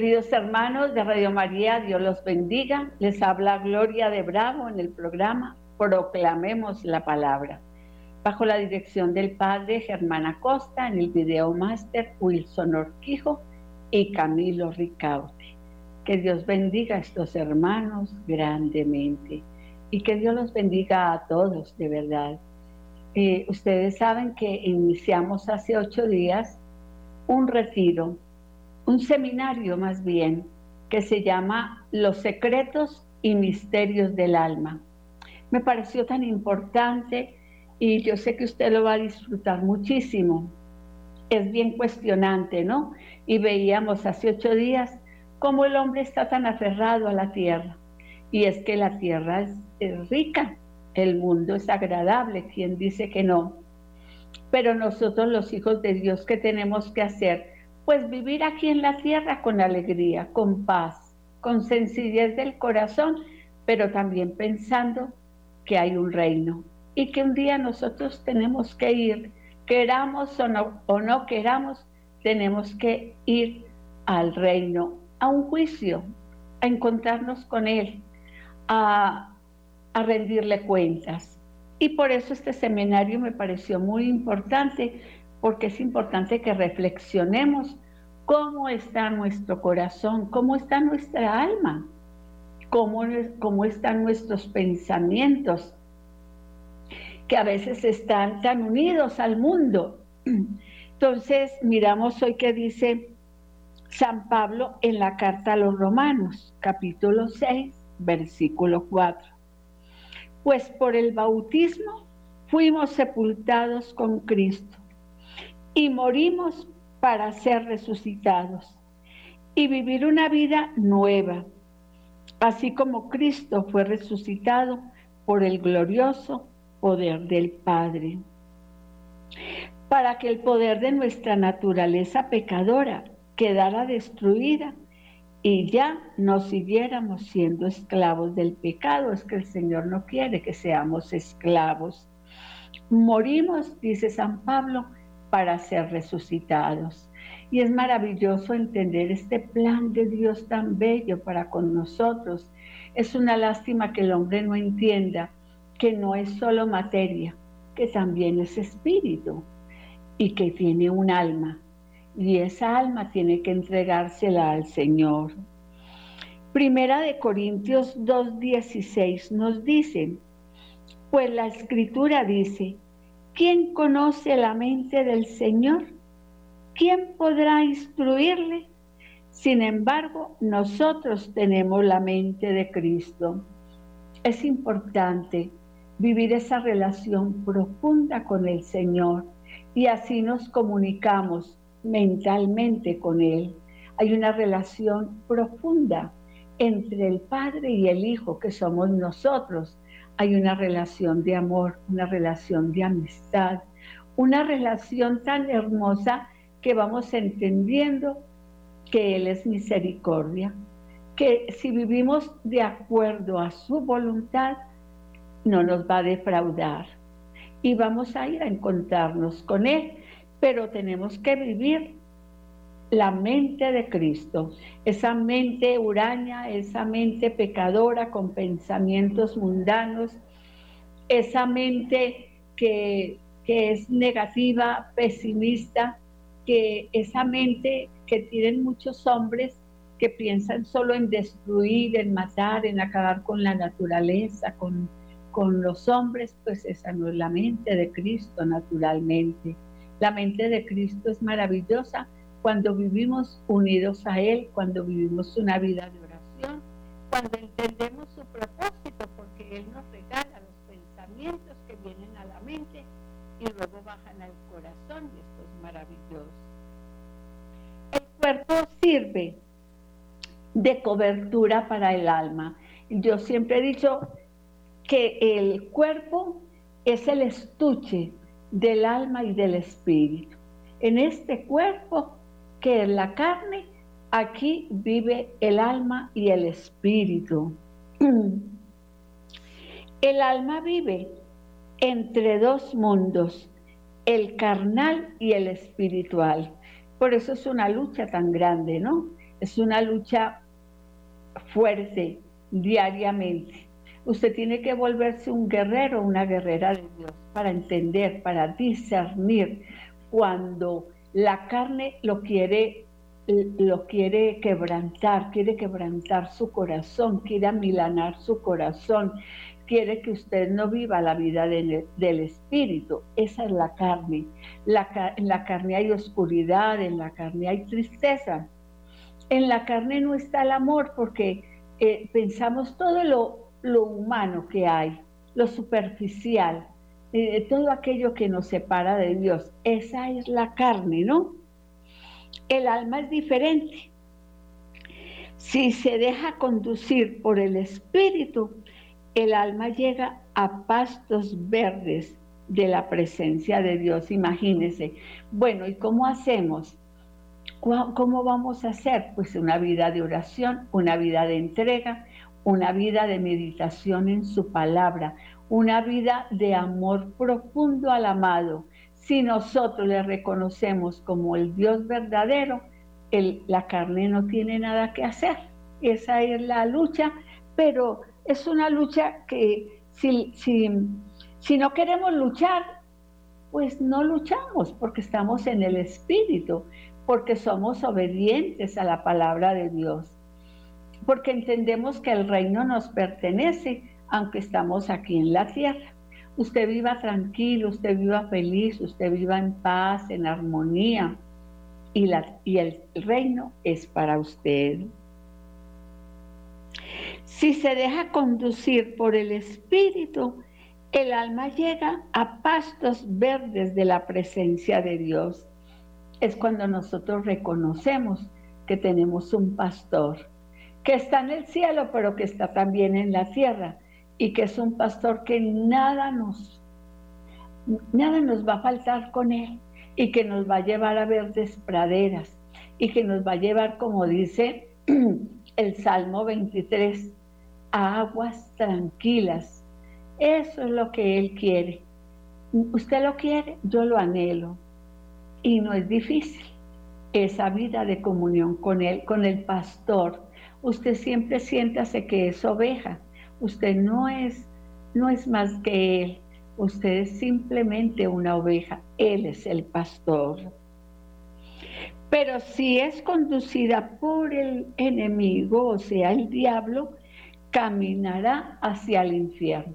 Queridos hermanos de Radio María, Dios los bendiga. Les habla Gloria de Bravo en el programa Proclamemos la Palabra, bajo la dirección del Padre Germán Acosta en el video máster Wilson Orquijo y Camilo Ricaute. Que Dios bendiga a estos hermanos grandemente y que Dios los bendiga a todos de verdad. Eh, ustedes saben que iniciamos hace ocho días un retiro un seminario más bien que se llama Los secretos y misterios del alma. Me pareció tan importante y yo sé que usted lo va a disfrutar muchísimo. Es bien cuestionante, ¿no? Y veíamos hace ocho días cómo el hombre está tan aferrado a la tierra. Y es que la tierra es, es rica, el mundo es agradable, quien dice que no. Pero nosotros los hijos de Dios, ¿qué tenemos que hacer? Pues vivir aquí en la tierra con alegría, con paz, con sencillez del corazón, pero también pensando que hay un reino y que un día nosotros tenemos que ir, queramos o no, o no queramos, tenemos que ir al reino, a un juicio, a encontrarnos con Él, a, a rendirle cuentas. Y por eso este seminario me pareció muy importante, porque es importante que reflexionemos cómo está nuestro corazón, cómo está nuestra alma, cómo, cómo están nuestros pensamientos, que a veces están tan unidos al mundo. Entonces, miramos hoy que dice San Pablo en la carta a los Romanos, capítulo 6, versículo 4. Pues por el bautismo fuimos sepultados con Cristo y morimos para ser resucitados y vivir una vida nueva, así como Cristo fue resucitado por el glorioso poder del Padre, para que el poder de nuestra naturaleza pecadora quedara destruida y ya no siguiéramos siendo esclavos del pecado. Es que el Señor no quiere que seamos esclavos. Morimos, dice San Pablo, para ser resucitados. Y es maravilloso entender este plan de Dios tan bello para con nosotros. Es una lástima que el hombre no entienda que no es solo materia, que también es espíritu y que tiene un alma. Y esa alma tiene que entregársela al Señor. Primera de Corintios 2.16 nos dice, pues la escritura dice, ¿Quién conoce la mente del Señor? ¿Quién podrá instruirle? Sin embargo, nosotros tenemos la mente de Cristo. Es importante vivir esa relación profunda con el Señor y así nos comunicamos mentalmente con Él. Hay una relación profunda entre el Padre y el Hijo que somos nosotros hay una relación de amor, una relación de amistad, una relación tan hermosa que vamos entendiendo que Él es misericordia, que si vivimos de acuerdo a su voluntad, no nos va a defraudar y vamos a ir a encontrarnos con Él, pero tenemos que vivir la mente de Cristo, esa mente huraña, esa mente pecadora con pensamientos mundanos, esa mente que, es negativa, pesimista, que esa mente que tienen muchos hombres que piensan solo en destruir, en matar, en acabar con la naturaleza, con, con los hombres, pues esa no es la mente de Cristo naturalmente. La mente de Cristo es maravillosa cuando vivimos unidos a Él, cuando vivimos una vida de oración, cuando entendemos su propósito, porque Él nos regala los pensamientos que vienen a la mente y luego bajan al corazón, y esto es maravilloso. El cuerpo sirve de cobertura para el alma. Yo siempre he dicho que el cuerpo es el estuche del alma y del espíritu. En este cuerpo que en la carne, aquí vive el alma y el espíritu. El alma vive entre dos mundos, el carnal y el espiritual. Por eso es una lucha tan grande, ¿no? es una lucha fuerte diariamente. Usted tiene que volverse un guerrero, una guerrera de Dios para entender, para discernir cuando la carne lo quiere lo quiere quebrantar, quiere quebrantar su corazón, quiere amilanar su corazón, quiere que usted no viva la vida del, espíritu. Esa es la carne. En la carne hay oscuridad, en la carne hay tristeza. En la carne no está el amor porque eh, pensamos todo lo, humano que hay, lo superficial, eh, todo aquello que nos separa de Dios. Esa es la carne, ¿no? El alma es diferente. Si se deja conducir por el espíritu, el alma llega a pastos verdes de la presencia de Dios. Imagínense. Bueno, ¿y cómo hacemos? ¿Cómo vamos a hacer? Pues una vida de oración, una vida de entrega, una vida de meditación en su palabra, una vida de amor profundo al amado. Si nosotros le reconocemos como el Dios verdadero, la carne no tiene nada que hacer. Esa es la lucha, pero es una lucha que si, si, no queremos luchar, pues no luchamos porque estamos en el Espíritu, porque somos obedientes a la palabra de Dios, porque entendemos que el reino nos pertenece, aunque estamos aquí en la tierra. Usted viva tranquilo, usted viva feliz, usted viva en paz, en armonía, y, la, y el reino es para usted. Si se deja conducir por el Espíritu, el alma llega a pastos verdes de la presencia de Dios. Es cuando nosotros reconocemos que tenemos un pastor que está en el cielo, pero que está también en la tierra y que es un pastor que nada nos nada nos va a faltar con él y que nos va a llevar a verdes praderas y que nos va a llevar, como dice el Salmo 23, a aguas tranquilas. Eso es lo que Él quiere. Usted lo quiere, yo lo anhelo. Y no es difícil. Esa vida de comunión con Él, con el pastor. Usted siempre siéntase que es oveja. Usted no es, no es más que Él. Usted es simplemente una oveja. Él es el pastor. Pero si es conducida por el enemigo, o sea, el diablo, caminará hacia el infierno.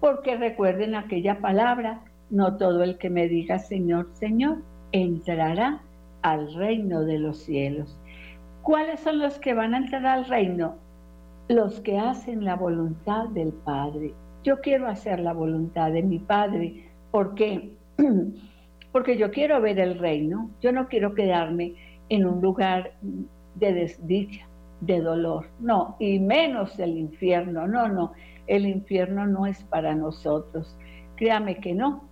Porque recuerden aquella palabra, no todo el que me diga Señor, Señor, entrará al reino de los cielos. ¿Cuáles son los que van a entrar al reino? Los que hacen la voluntad del Padre. Yo quiero hacer la voluntad de mi Padre. ¿Por qué? Porque yo quiero ver el reino. Yo no quiero quedarme en un lugar de desdicha de dolor, no, y menos el infierno, no, no, el infierno no es para nosotros, créame que no,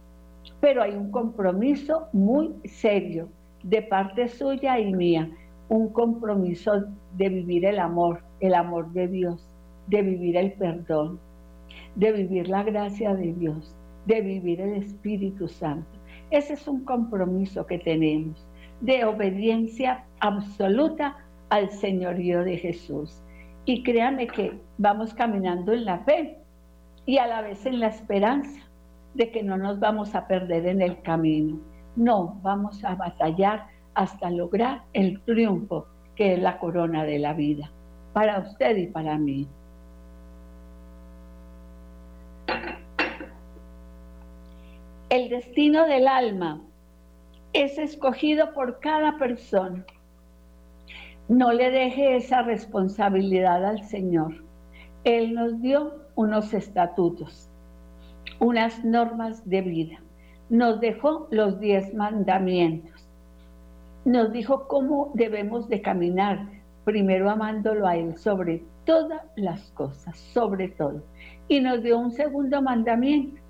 pero hay un compromiso muy serio de parte suya y mía, un compromiso de vivir el amor, el amor de Dios, de vivir el perdón, de vivir la gracia de Dios, de vivir el Espíritu Santo. Ese es un compromiso que tenemos de obediencia absoluta al señorío de Jesús. Y créanme que vamos caminando en la fe y a la vez en la esperanza de que no nos vamos a perder en el camino. No, vamos a batallar hasta lograr el triunfo que es la corona de la vida, para usted y para mí. El destino del alma es escogido por cada persona no le deje esa responsabilidad al Señor. Él nos dio unos estatutos, unas normas de vida. Nos dejó los diez mandamientos. Nos dijo cómo debemos de caminar, primero amándolo a Él sobre todas las cosas, sobre todo. Y nos dio un segundo mandamiento,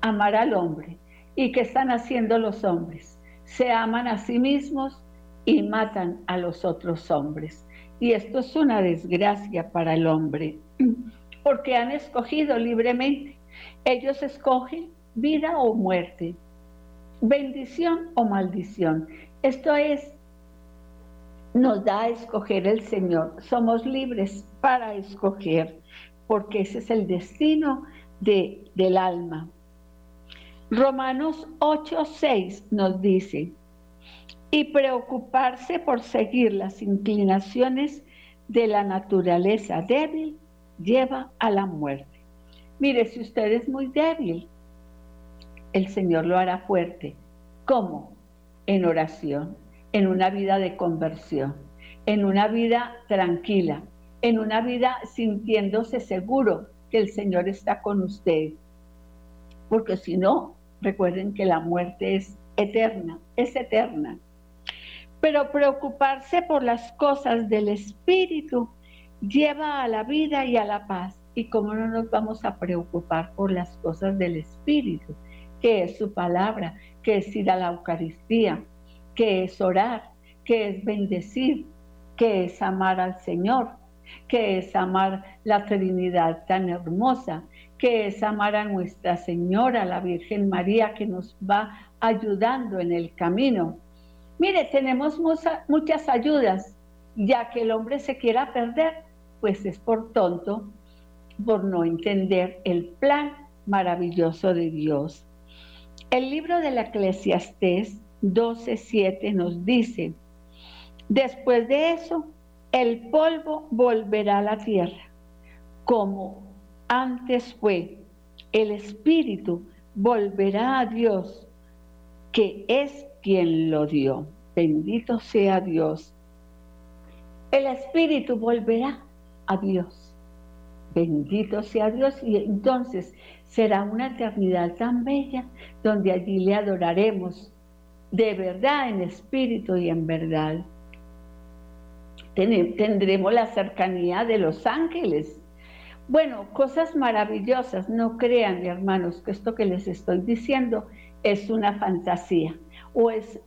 amar al hombre. ¿Y qué están haciendo los hombres? Se aman a sí mismos y matan a los otros hombres. Y esto es una desgracia para el hombre, porque han escogido libremente. Ellos escogen vida o muerte, bendición o maldición. Esto es nos da a escoger el Señor. Somos libres para escoger, porque ese es el destino de, del alma. Romanos 8:6 nos dice, y preocuparse por seguir las inclinaciones de la naturaleza débil lleva a la muerte. Mire, si usted es muy débil, el Señor lo hará fuerte. ¿Cómo? En oración, en una vida de conversión, en una vida tranquila, en una vida sintiéndose seguro que el Señor está con usted. Porque si no, recuerden que la muerte es eterna, es eterna. Pero preocuparse por las cosas del Espíritu lleva a la vida y a la paz. ¿Y cómo no nos vamos a preocupar por las cosas del Espíritu? Que es su palabra, que es ir a la Eucaristía, que es orar, que es bendecir, que es amar al Señor, que es amar la Trinidad tan hermosa, que es amar a Nuestra Señora, la Virgen María, que nos va ayudando en el camino. Mire, tenemos muchas ayudas, ya que el hombre se quiera perder, pues es por tonto, por no entender el plan maravilloso de Dios. El libro de la Eclesiastés 12:7 nos dice, después de eso, el polvo volverá a la tierra, como antes fue, el espíritu volverá a Dios, que es quien lo dio. Bendito sea Dios. El espíritu volverá a Dios. Bendito sea Dios. Y entonces será una eternidad tan bella donde allí le adoraremos de verdad en espíritu y en verdad. Tendremos la cercanía de los ángeles. Bueno, cosas maravillosas. No crean, hermanos, que esto que les estoy diciendo es una fantasía o es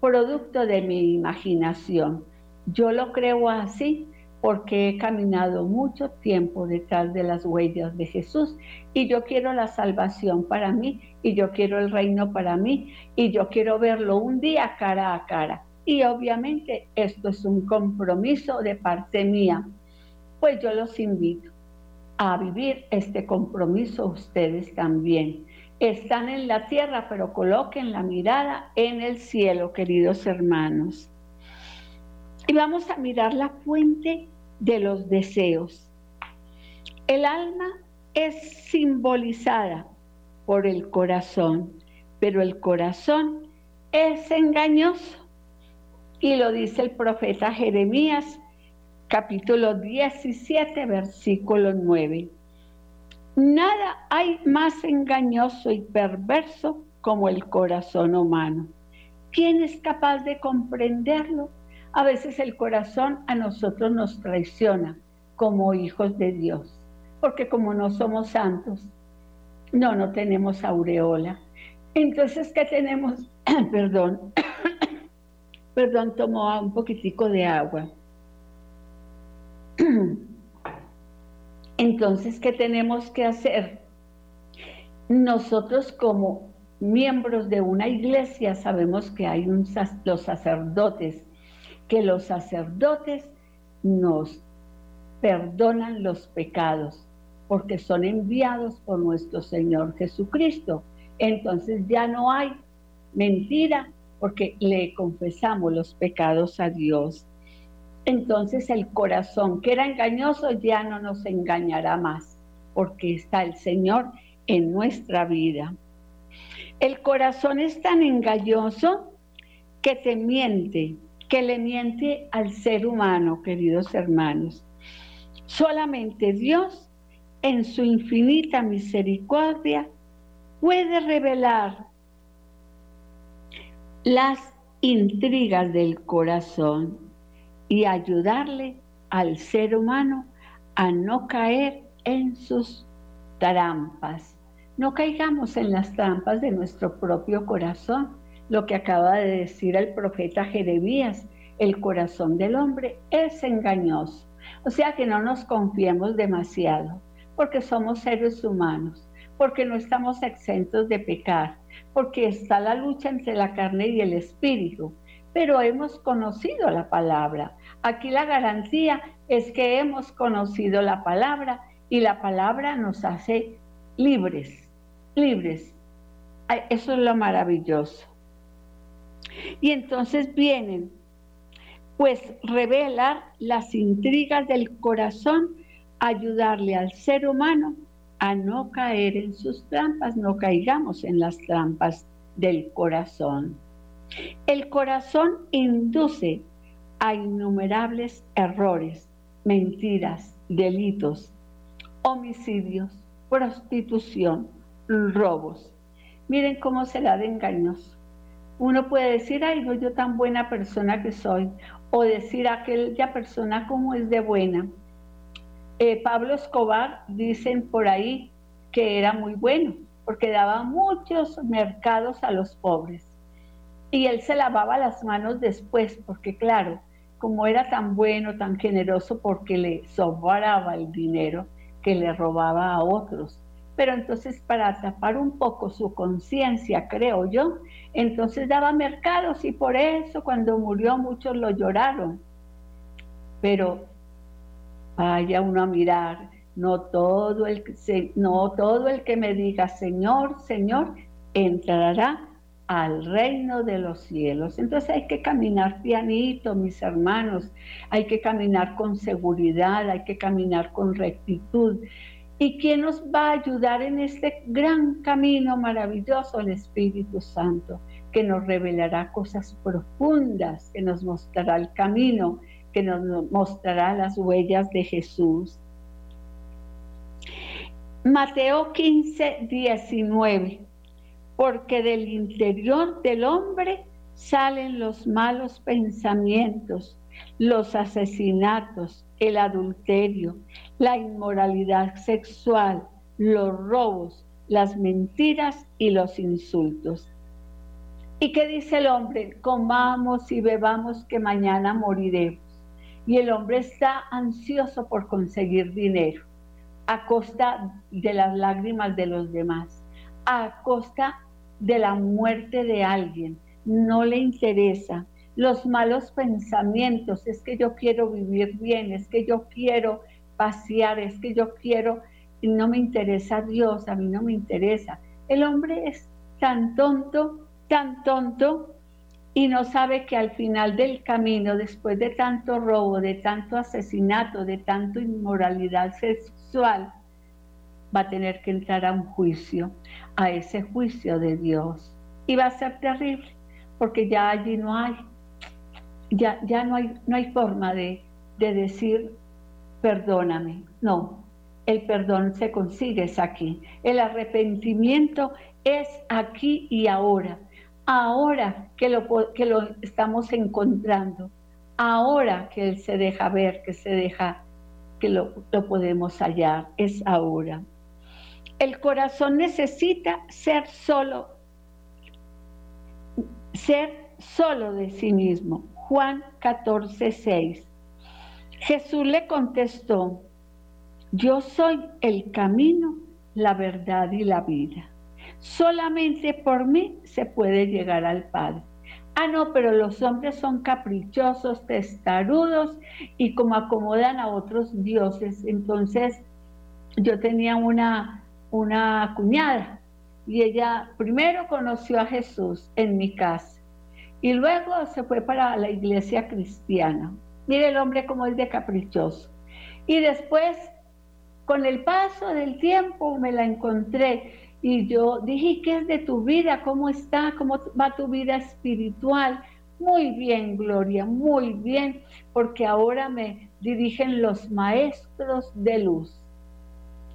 producto de mi imaginación. Yo lo creo así porque he caminado mucho tiempo detrás de las huellas de Jesús y yo quiero la salvación para mí y yo quiero el reino para mí y yo quiero verlo un día cara a cara. Y obviamente esto es un compromiso de parte mía. Pues yo los invito a vivir este compromiso ustedes también. Están en la tierra, pero coloquen la mirada en el cielo, queridos hermanos. Y vamos a mirar la fuente de los deseos. El alma es simbolizada por el corazón, pero el corazón es engañoso. Y lo dice el profeta Jeremías, capítulo 17, versículo 9. Nada hay más engañoso y perverso como el corazón humano. ¿Quién es capaz de comprenderlo? A veces el corazón a nosotros nos traiciona como hijos de Dios, porque como no somos santos, no, no tenemos aureola. Entonces, ¿qué tenemos? perdón, perdón, tomo un poquitico de agua. Entonces, ¿qué tenemos que hacer? Nosotros como miembros de una iglesia sabemos que hay los sacerdotes que los sacerdotes nos perdonan los pecados porque son enviados por nuestro Señor Jesucristo. Entonces ya no hay mentira porque le confesamos los pecados a Dios. Entonces el corazón que era engañoso ya no nos engañará más porque está el Señor en nuestra vida. El corazón es tan engañoso que te miente, que le miente al ser humano, queridos hermanos. Solamente Dios, en su infinita misericordia, puede revelar las intrigas del corazón y ayudarle al ser humano a no caer en sus trampas. No caigamos en las trampas de nuestro propio corazón, lo que acaba de decir el profeta Jeremías, el corazón del hombre es engañoso. O sea que no nos confiemos demasiado, porque somos seres humanos, porque no estamos exentos de pecar, porque está la lucha entre la carne y el espíritu. pero hemos conocido la palabra. Aquí la garantía es que hemos conocido la palabra y la palabra nos hace libres, libres. Eso es lo maravilloso. Y entonces vienen, pues revela las intrigas del corazón, ayudarle al ser humano a no caer en sus trampas, no caigamos en las trampas del corazón. El corazón induce a innumerables errores, mentiras, delitos, homicidios, prostitución, robos. Miren cómo será de engañoso. Uno puede decir, ay, no, yo tan buena persona que soy, o decir aquella persona como es de buena. Eh, Pablo Escobar, dicen por ahí que era muy bueno, porque daba muchos mercados a los pobres. Y él se lavaba las manos después, porque claro, como era tan bueno, tan generoso, porque le sobraba el dinero que le robaba a otros. Pero entonces para tapar un poco su conciencia, creo yo, entonces daba mercados y por eso cuando murió muchos lo lloraron. Pero vaya uno a mirar, no todo el, no todo el que me diga Señor, Señor, entrará al reino de los cielos. Entonces hay que caminar pianito, mis hermanos, hay que caminar con seguridad, hay que caminar con rectitud. ¿Y quién nos va a ayudar en este gran camino maravilloso? El Espíritu Santo, que nos revelará cosas profundas, que nos mostrará el camino, que nos mostrará las huellas de Jesús. Mateo 15, 19 porque del interior del hombre salen los malos pensamientos, los asesinatos, el adulterio, la inmoralidad sexual, los robos, las mentiras y los insultos. ¿Y qué dice el hombre? Comamos y bebamos que mañana moriremos. Y el hombre está ansioso por conseguir dinero a costa de las lágrimas de los demás, a costa de la muerte de alguien, no le interesa. Los malos pensamientos, es que yo quiero vivir bien, es que yo quiero pasear, es que yo quiero, no me interesa Dios, a mí no me interesa. El hombre es tan tonto, tan tonto, y no sabe que al final del camino, después de tanto robo, de tanto asesinato, de tanto inmoralidad sexual, va a tener que entrar a un juicio, a ese juicio de Dios. Y va a ser terrible, porque ya allí no hay, ya, ya no, hay, no hay forma de, de decir, perdóname. No, el perdón se consigue es aquí. El arrepentimiento es aquí y ahora. Ahora que lo, que lo estamos encontrando. Ahora que Él se deja ver, que se deja, que lo, lo podemos hallar. Es ahora el corazón necesita ser solo, ser solo de sí mismo. Juan 14, 6. Jesús le contestó, yo soy el camino, la verdad y la vida. Solamente por mí se puede llegar al Padre. Ah, no, pero los hombres son caprichosos, testarudos y como acomodan a otros dioses. Entonces, yo tenía una una cuñada y ella primero conoció a Jesús en mi casa y luego se fue para la iglesia cristiana. Mire el hombre como es de caprichoso. Y después, con el paso del tiempo, me la encontré y yo dije, ¿qué es de tu vida? ¿Cómo está? ¿Cómo va tu vida espiritual? Muy bien, Gloria, muy bien, porque ahora me dirigen los maestros de luz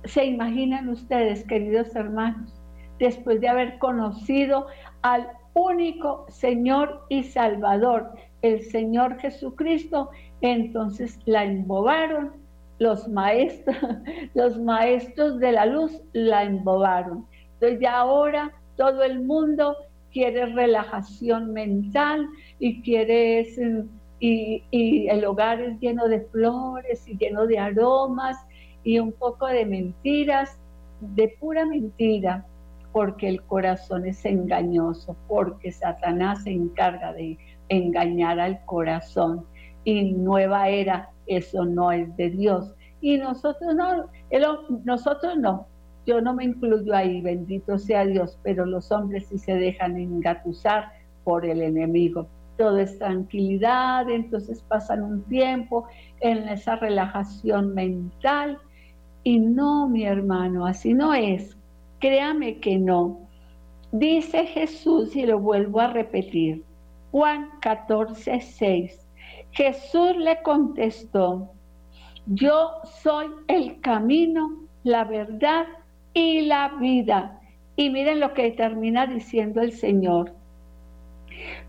se imaginan ustedes, queridos hermanos, después de haber conocido al único Señor y Salvador, el Señor Jesucristo, entonces la embobaron los maestros, los maestros de la luz la embobaron. Entonces ya ahora todo el mundo quiere relajación mental y quiere y, y el hogar es lleno de flores y lleno de aromas y un poco de mentiras, de pura mentira, porque el corazón es engañoso, porque Satanás se encarga de engañar al corazón. Y nueva era, eso no es de Dios. Y nosotros no, nosotros no, yo no me incluyo ahí, bendito sea Dios, pero los hombres sí se dejan engatusar por el enemigo. Todo es tranquilidad, entonces pasan un tiempo en esa relajación mental. Y no, mi hermano, así no es. Créame que no. Dice Jesús, y lo vuelvo a repetir, Juan 14, 6. Jesús le contestó, yo soy el camino, la verdad y la vida. Y miren lo que termina diciendo el Señor.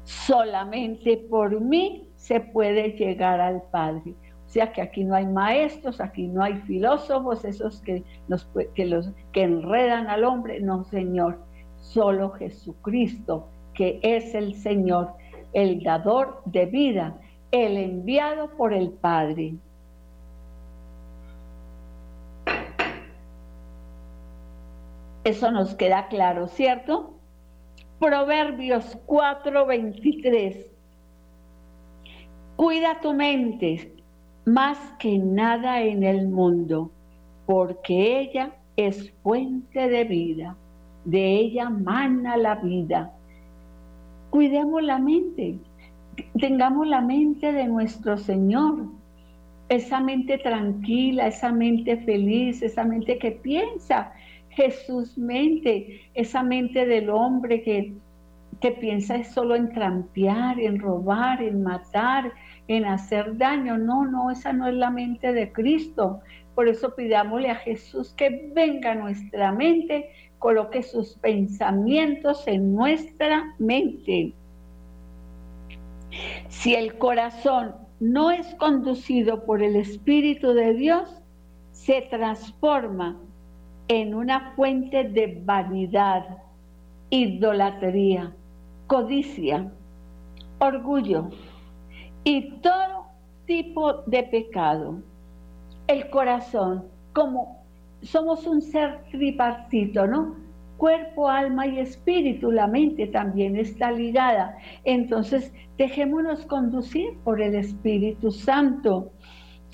Solamente por mí se puede llegar al Padre. O sea que aquí no hay maestros, aquí no hay filósofos, esos que, nos, que, los, que enredan al hombre. No, Señor, solo Jesucristo, que es el Señor, el dador de vida, el enviado por el Padre. Eso nos queda claro, ¿cierto? Proverbios 4:23. Cuida tu mente más que nada en el mundo, porque ella es fuente de vida, de ella mana la vida. Cuidemos la mente, tengamos la mente de nuestro Señor, esa mente tranquila, esa mente feliz, esa mente que piensa Jesús mente, esa mente del hombre que, que piensa solo en trampear, en robar, en matar, en hacer daño. No, no, esa no es la mente de Cristo. Por eso pidámosle a Jesús que venga a nuestra mente, coloque sus pensamientos en nuestra mente. Si el corazón no es conducido por el Espíritu de Dios, se transforma en una fuente de vanidad, idolatría, codicia, orgullo y todo tipo de pecado. El corazón, como somos un ser tripartito, ¿no? Cuerpo, alma y espíritu, la mente también está ligada. Entonces, dejémonos conducir por el Espíritu Santo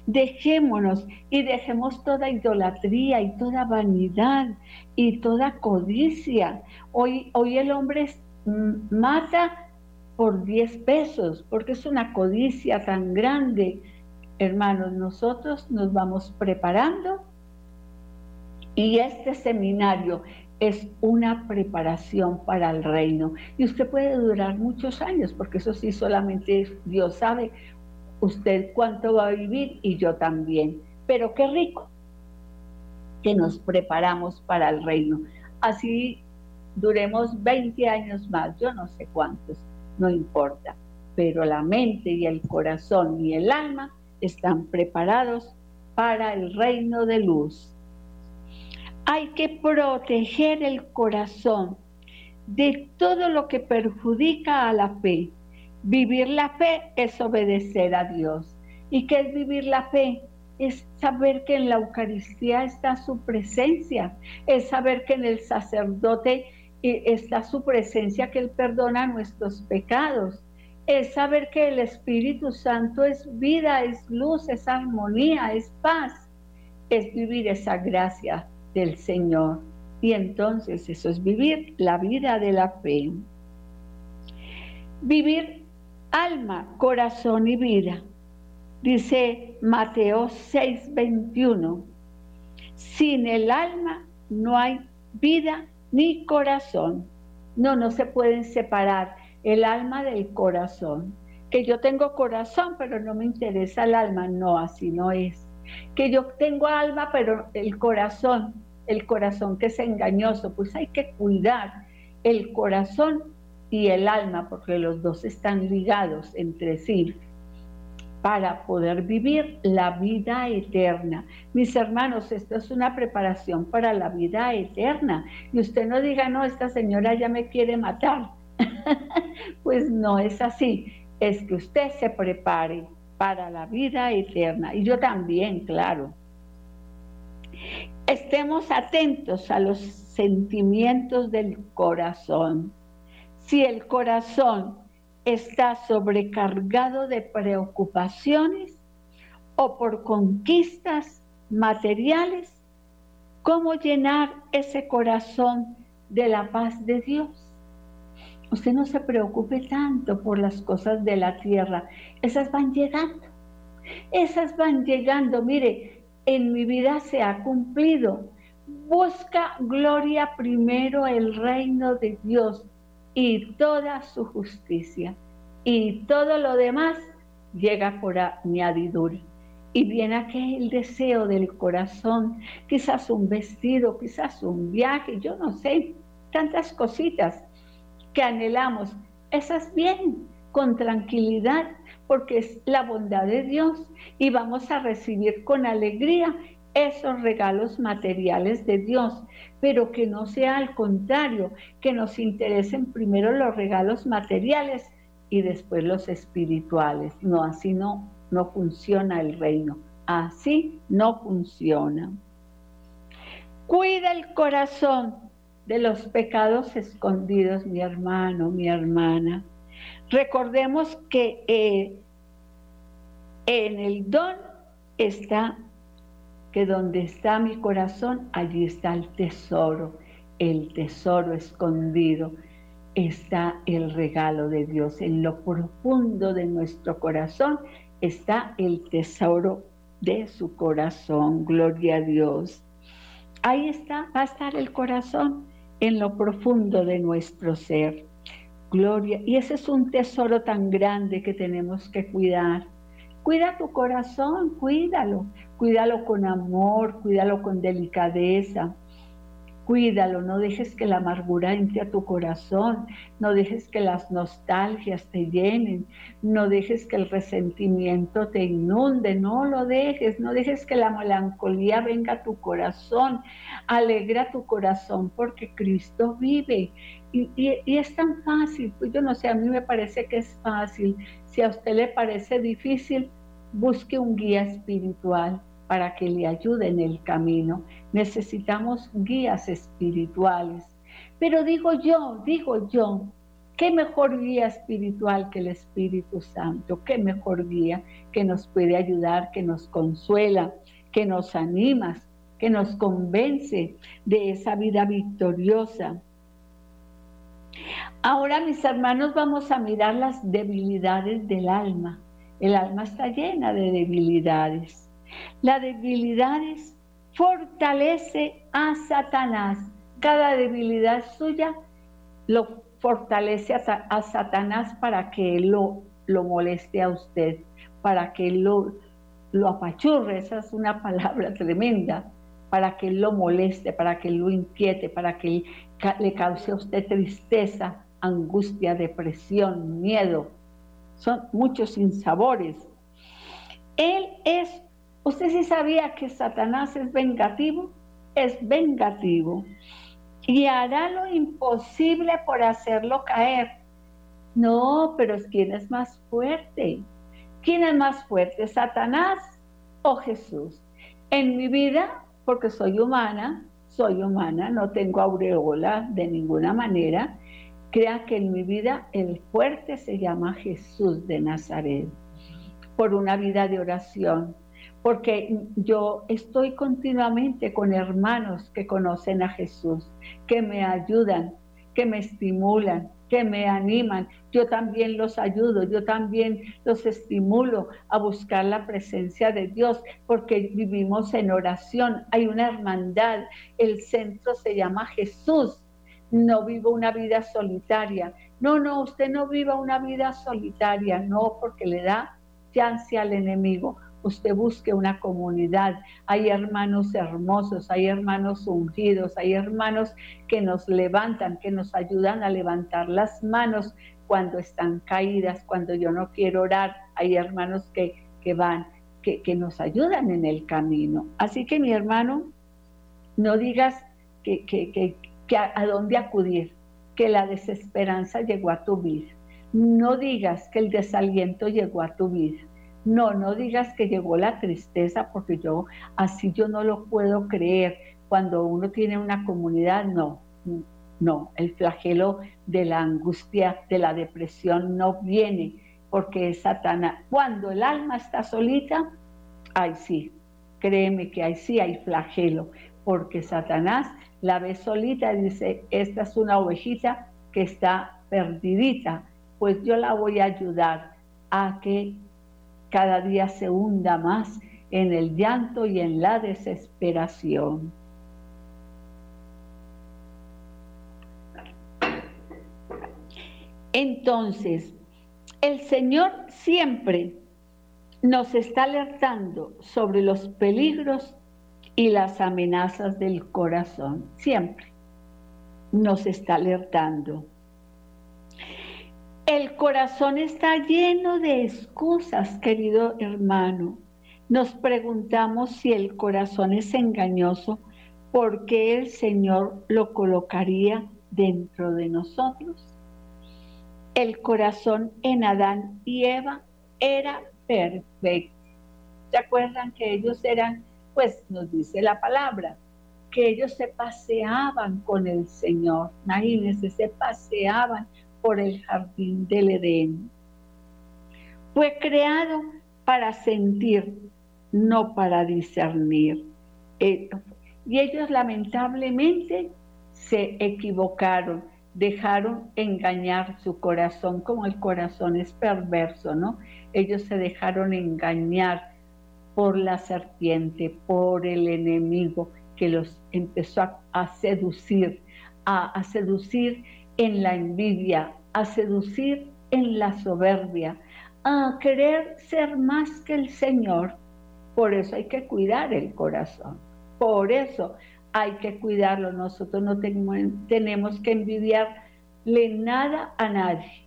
Dejémonos y dejemos toda idolatría y toda vanidad y toda codicia. Hoy, hoy el hombre mata por 10 pesos porque es una codicia tan grande. Hermanos, nosotros nos vamos preparando y este seminario es una preparación para el reino. Y usted puede durar muchos años, porque eso sí solamente Dios sabe usted cuánto va a vivir y yo también. Pero qué rico que nos preparamos para el reino. Así duremos 20 años más, yo no sé cuántos, no importa. Pero la mente y el corazón y el alma están preparados para el reino de luz. Hay que proteger el corazón de todo lo que perjudica a la fe. Vivir la fe es obedecer a Dios. ¿Y qué es vivir la fe? Es saber que en la Eucaristía está su presencia, es saber que en el sacerdote eh, está su presencia, que Él perdona nuestros pecados, es saber que el Espíritu Santo es vida, es luz, es armonía, es paz, es vivir esa gracia del Señor. Y entonces eso es vivir la vida de la fe. Vivir alma, corazón y vida. Dice Mateo 6:21, sin el alma no hay vida ni corazón. No, no se pueden separar el alma del corazón. Que yo tengo corazón, pero no me interesa el alma. No, así no es. Que yo tengo alma, pero el corazón, el corazón que es engañoso, pues hay que cuidar el corazón y el alma, porque los dos están ligados entre sí, para poder vivir la vida eterna. Mis hermanos, esto es una preparación para la vida eterna. Y usted no diga, no, esta señora ya me quiere matar. pues no es así. Es que usted se prepare para la vida eterna. Y yo también, claro. Estemos atentos a los sentimientos del corazón si el corazón está sobrecargado de preocupaciones o por conquistas materiales, ¿cómo llenar ese corazón de la paz de Dios? Usted no se preocupe tanto por las cosas de la tierra, esas van llegando, esas van llegando. Mire, en mi vida se ha cumplido. Busca gloria primero el reino de Dios y toda su justicia. Y todo lo demás llega por añadidura. Y viene aquel deseo del corazón, quizás un vestido, quizás un viaje, yo no sé, tantas cositas que anhelamos. Esas vienen con tranquilidad porque es la bondad de Dios y vamos a recibir con alegría esos regalos materiales de Dios, pero que no sea al contrario, que nos interesen primero los regalos materiales y después los espirituales. No, así no, no funciona el reino. Así no funciona. Cuida el corazón de los pecados escondidos, mi hermano, mi hermana. Recordemos que eh, en el don está que donde está mi corazón, allí está el tesoro, el tesoro escondido, está el regalo de Dios. En lo profundo de nuestro corazón está el tesoro de su corazón, gloria a Dios. Ahí está, va a estar el corazón en lo profundo de nuestro ser. Gloria. Y ese es un tesoro tan grande que tenemos que cuidar. Cuida tu corazón, cuídalo, cuídalo con amor, cuídalo con delicadeza. Cuídalo, no dejes que la amargura entre a tu corazón, no dejes que las nostalgias te llenen, no dejes que el resentimiento te inunde, no lo dejes, no dejes que la melancolía venga a tu corazón, alegra tu corazón porque Cristo vive. Y, y es tan fácil, pues yo no sé, a mí me parece que es fácil. Si a usted le parece difícil, busque un guía espiritual para que le ayude en el camino. Necesitamos guías espirituales. Pero digo yo, digo yo, ¿qué mejor guía espiritual que el Espíritu Santo? ¿Qué mejor guía que nos puede ayudar, que nos consuela, que nos anima, que nos convence de esa vida victoriosa? Ahora, mis hermanos, vamos a mirar las debilidades del alma. El alma está llena de debilidades. La debilidad fortalece a Satanás. Cada debilidad suya lo fortalece a, Satanás para que lo, lo moleste a usted, para que lo, lo apachurre, esa es una palabra tremenda, para que lo moleste, para que lo inquiete, para que le cause a usted tristeza, angustia, depresión, miedo. Son muchos sinsabores. Él es ¿Usted sí sabía que Satanás es vengativo? Es vengativo. Y hará lo imposible por hacerlo caer. No, pero ¿quién es más fuerte? ¿Quién es más fuerte, Satanás o Jesús? En mi vida, porque soy humana, soy humana, no tengo aureola de ninguna manera, crea que en mi vida el fuerte se llama Jesús de Nazaret, por una vida de oración, porque yo estoy continuamente con hermanos que conocen a Jesús, que me ayudan, que me estimulan, que me animan. Yo también los ayudo, yo también los estimulo a buscar la presencia de Dios, porque vivimos en oración, hay una hermandad, el centro se llama Jesús. No vivo una vida solitaria. No, no, usted no viva una vida solitaria, no, porque le da chance al enemigo usted busque una comunidad. Hay hermanos hermosos, hay hermanos ungidos, hay hermanos que nos levantan, que nos ayudan a levantar las manos cuando están caídas, cuando yo no quiero orar. Hay hermanos que, van, que, que nos ayudan en el camino. Así que mi hermano, no digas que, que, a, a dónde acudir, que la desesperanza llegó a tu vida. No digas que el desaliento llegó a tu vida. No, no digas que llegó la tristeza porque yo así yo no lo puedo creer. Cuando uno tiene una comunidad, no. No, el flagelo de la angustia, de la depresión no viene porque Satanás. Cuando el alma está solita, ahí sí, créeme que ahí sí hay flagelo, porque Satanás la ve solita y dice, esta es una ovejita que está perdidita, pues yo la voy a ayudar a que cada día se hunda más en el llanto y en la desesperación. Entonces, el Señor siempre nos está alertando sobre los peligros y las amenazas del corazón. Siempre nos está alertando. El corazón está lleno de excusas, querido hermano. Nos preguntamos si el corazón es engañoso, ¿por qué el Señor lo colocaría dentro de nosotros? el corazón en Adán y Eva era perfecto. ¿Se acuerdan que ellos eran, pues nos dice la palabra, que ellos se paseaban con el Señor? Imagínense, se paseaban por el jardín del Edén. Fue creado para sentir, no para discernir. Eh, y ellos lamentablemente se equivocaron dejaron engañar su corazón, como el corazón es perverso, ¿no? Ellos se dejaron engañar por la serpiente, por el enemigo que los empezó a, seducir, a, seducir en la envidia, a seducir en la soberbia, a querer ser más que el Señor. Por eso hay que cuidar el corazón. Por eso hay que cuidarlo. Nosotros no tenemos, que envidiarle nada a nadie.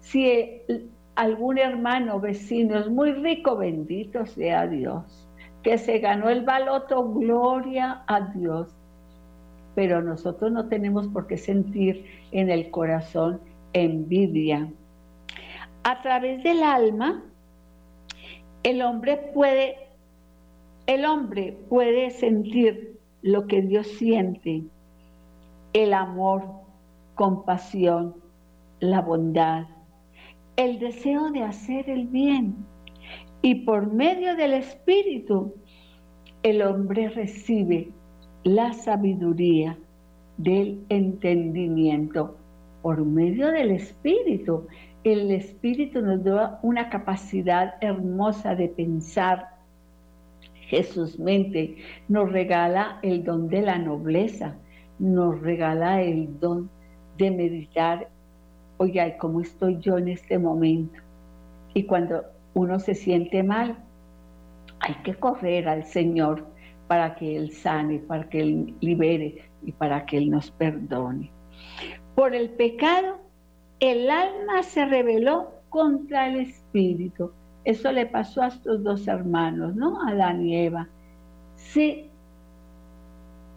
Si algún hermano vecino es muy rico, bendito sea Dios. Que se ganó el baloto, gloria a Dios. Pero nosotros no tenemos por qué sentir en el corazón envidia. A través del alma, el hombre puede, el hombre puede sentir lo que Dios siente, el amor, compasión, la bondad, el deseo de hacer el bien. Y por medio del Espíritu, el hombre recibe la sabiduría del entendimiento. Por medio del Espíritu, el Espíritu nos da una capacidad hermosa de pensar, Jesús mente, nos regala el don de la nobleza, nos regala el don de meditar, oiga, ¿cómo estoy yo en este momento? Y cuando uno se siente mal, hay que correr al Señor para que Él sane, para que Él libere y para que Él nos perdone. Por el pecado, el alma se rebeló contra el espíritu eso le pasó a estos dos hermanos, ¿no? Adán y Eva. Sí,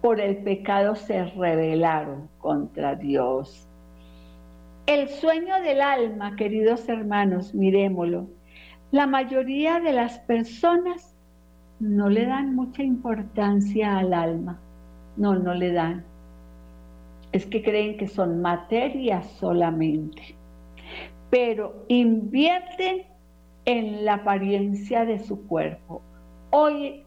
por el pecado se rebelaron contra Dios. El sueño del alma, queridos hermanos, miremoslo. La mayoría de las personas no le dan mucha importancia al alma. No, no le dan. Es que creen que son materia solamente. Pero invierten en la apariencia de su cuerpo. Hoy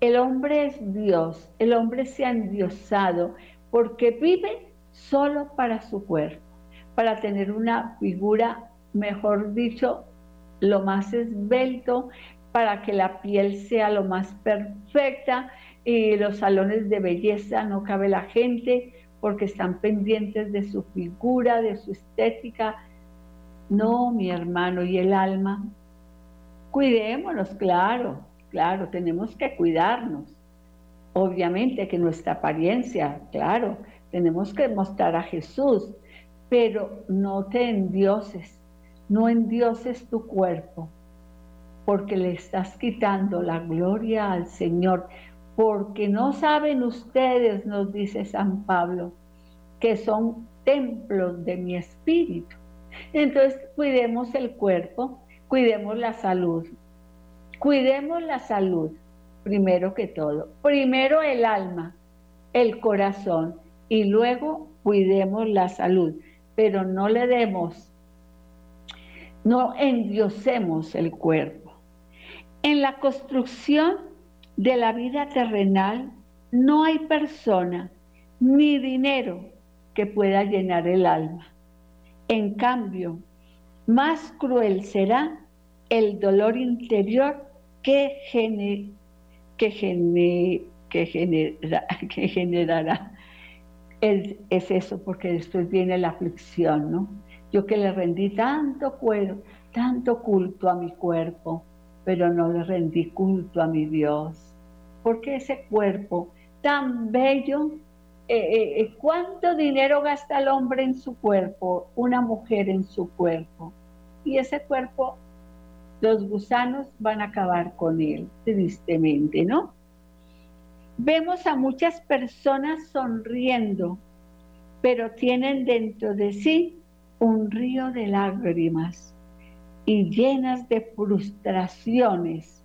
el hombre es Dios, el hombre se ha endiosado porque vive solo para su cuerpo, para tener una figura, mejor dicho, lo más esbelto, para que la piel sea lo más perfecta y los salones de belleza no cabe la gente porque están pendientes de su figura, de su estética. No, mi hermano, y el alma Cuidémonos, claro, claro, tenemos que cuidarnos. Obviamente que nuestra apariencia, claro, tenemos que mostrar a Jesús, pero no te endioses, no endioses tu cuerpo, porque le estás quitando la gloria al Señor, porque no saben ustedes, nos dice San Pablo, que son templos de mi espíritu. Entonces, cuidemos el cuerpo, cuidemos la salud. Cuidemos la salud, primero que todo. Primero el alma, el corazón y luego cuidemos la salud, pero no le demos, no endiosemos el cuerpo. En la construcción de la vida terrenal no hay persona ni dinero que pueda llenar el alma. En cambio, más cruel será el dolor interior que, que, que, genera, que generará. Es, es, eso, porque después viene la aflicción, ¿no? Yo que le rendí tanto, tanto culto a mi cuerpo, pero no le rendí culto a mi Dios. Porque ese cuerpo tan bello, eh, eh, eh, ¿cuánto dinero gasta el hombre en su cuerpo, una mujer en su cuerpo? Y ese cuerpo, los gusanos van a acabar con él, tristemente, ¿no? Vemos a muchas personas sonriendo, pero tienen dentro de sí un río de lágrimas y llenas de frustraciones,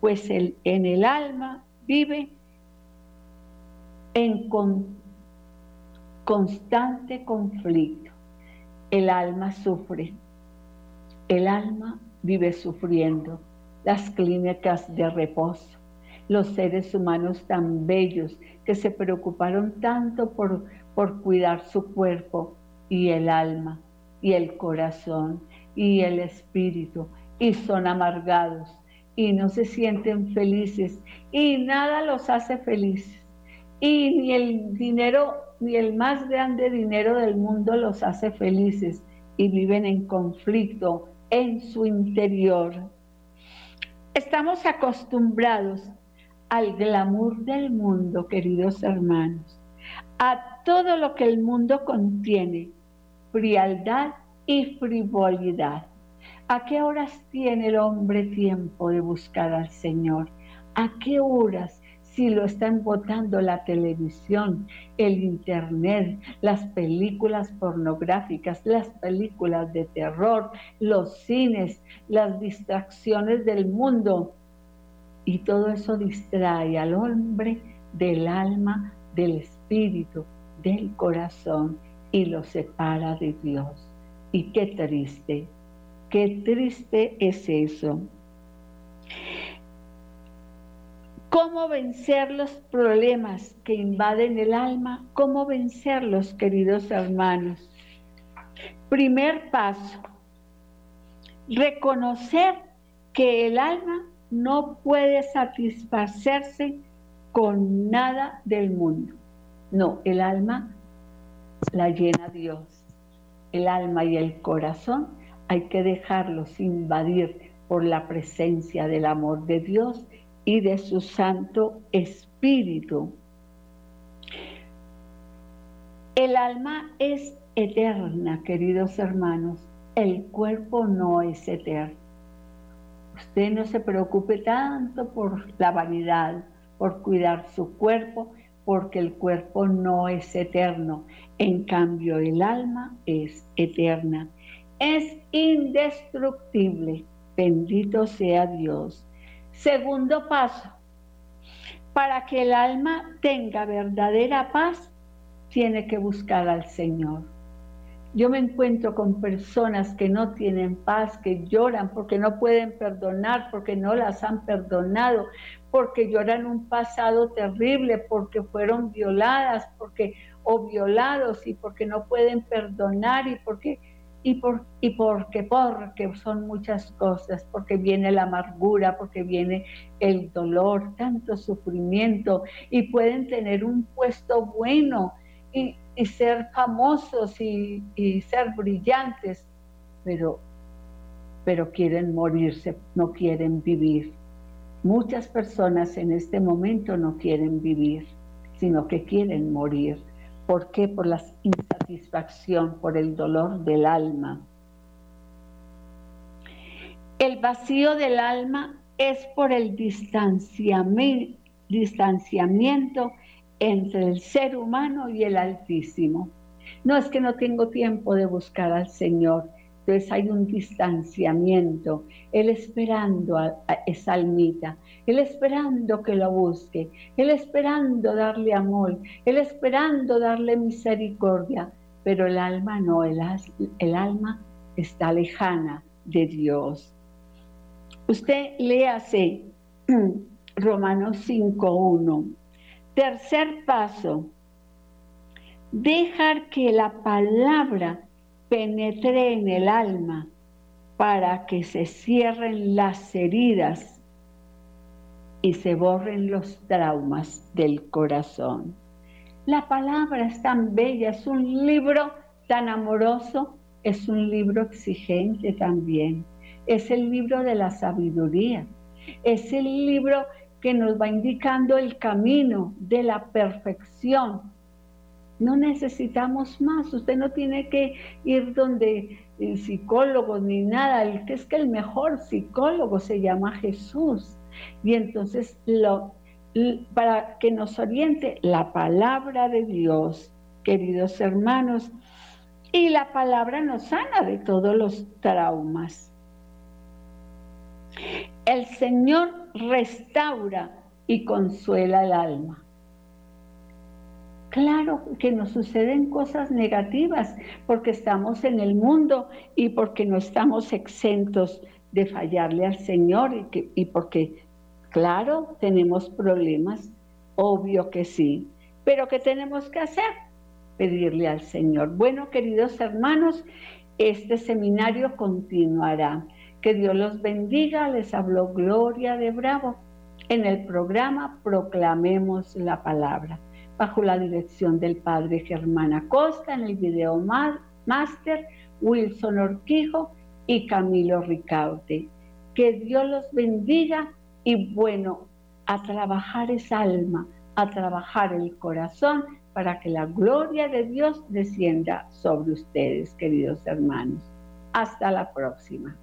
pues el, en el alma vive en constante conflicto. El alma sufre, el alma vive sufriendo las clínicas de reposo, los seres humanos tan bellos que se preocuparon tanto por, por cuidar su cuerpo y el alma y el corazón y el espíritu y son amargados y no se sienten felices y nada los hace felices y ni el dinero ni el más grande dinero del mundo los hace felices y viven en conflicto en su interior. Estamos acostumbrados al glamour del mundo, queridos hermanos, a todo lo que el mundo contiene, frialdad y frivolidad. ¿A qué horas tiene el hombre tiempo de buscar al Señor? ¿A qué horas si lo están votando la televisión, el internet, las películas pornográficas, las películas de terror, los cines, las distracciones del mundo. Y todo eso distrae al hombre del alma, del espíritu, del corazón y lo separa de Dios. Y qué triste, qué triste es eso. ¿Cómo vencer los problemas que invaden el alma? ¿Cómo vencerlos, queridos hermanos? Primer paso, reconocer que el alma no puede satisfacerse con nada del mundo. No, el alma la llena Dios el alma y el corazón, hay que dejarlos invadir por la presencia del amor de Dios y de su Santo Espíritu. El alma es eterna, queridos hermanos. El cuerpo no es eterno. Usted no se preocupe tanto por la vanidad, por cuidar su cuerpo, porque el cuerpo no es eterno. En cambio, el alma es eterna. Es indestructible. Bendito sea Dios. Segundo paso. Para que el alma tenga verdadera paz, tiene que buscar al Señor. Yo me encuentro con personas que no tienen paz, que lloran porque no pueden perdonar, porque no las han perdonado, porque lloran un pasado terrible, porque fueron violadas, porque o violados y porque no pueden perdonar y porque y por y porque porque son muchas cosas, porque viene la amargura, porque viene el dolor, tanto sufrimiento y pueden tener un puesto bueno y, ser famosos y, y ser brillantes, pero pero quieren morirse, no quieren vivir. Muchas personas en este momento no quieren vivir, sino que quieren morir. ¿Por qué? Por la insatisfacción, por el dolor del alma. El vacío del alma es por el distanciamiento, entre el ser humano y el Altísimo. No es que no tengo tiempo de buscar al Señor, Entonces hay un distanciamiento, él esperando a, esa almita, él esperando que lo busque, él esperando darle amor, él esperando darle misericordia, pero el alma no, el, el alma está lejana de Dios. Usted léase Romanos 5.1. Tercer paso, dejar que la palabra penetre en el alma para que se cierren las heridas y se borren los traumas del corazón. La palabra es tan bella, es un libro tan amoroso, es un libro exigente también, es el libro de la sabiduría, es el libro que nos va indicando el camino de la perfección, no necesitamos más. Usted no tiene que ir donde el psicólogo ni nada. El que es que el mejor psicólogo se llama Jesús. Y entonces lo, para que nos oriente la palabra de Dios, queridos hermanos, y la palabra nos sana de todos los traumas. El Señor restaura y consuela el alma. Claro que nos suceden cosas negativas porque estamos en el mundo y porque no estamos exentos de fallarle al Señor y, y porque, claro, tenemos problemas, obvio que sí, pero ¿qué tenemos que hacer? Pedirle al Señor. Bueno, queridos hermanos, este seminario continuará. Que Dios los bendiga. Les habló Gloria de Bravo. En el programa Proclamemos la Palabra bajo la dirección del padre Germán Acosta, en el video máster Wilson Orquijo y Camilo Ricaute. Que Dios los bendiga y bueno, a trabajar esa alma, a trabajar el corazón para que la gloria de Dios descienda sobre ustedes, queridos hermanos. Hasta la próxima.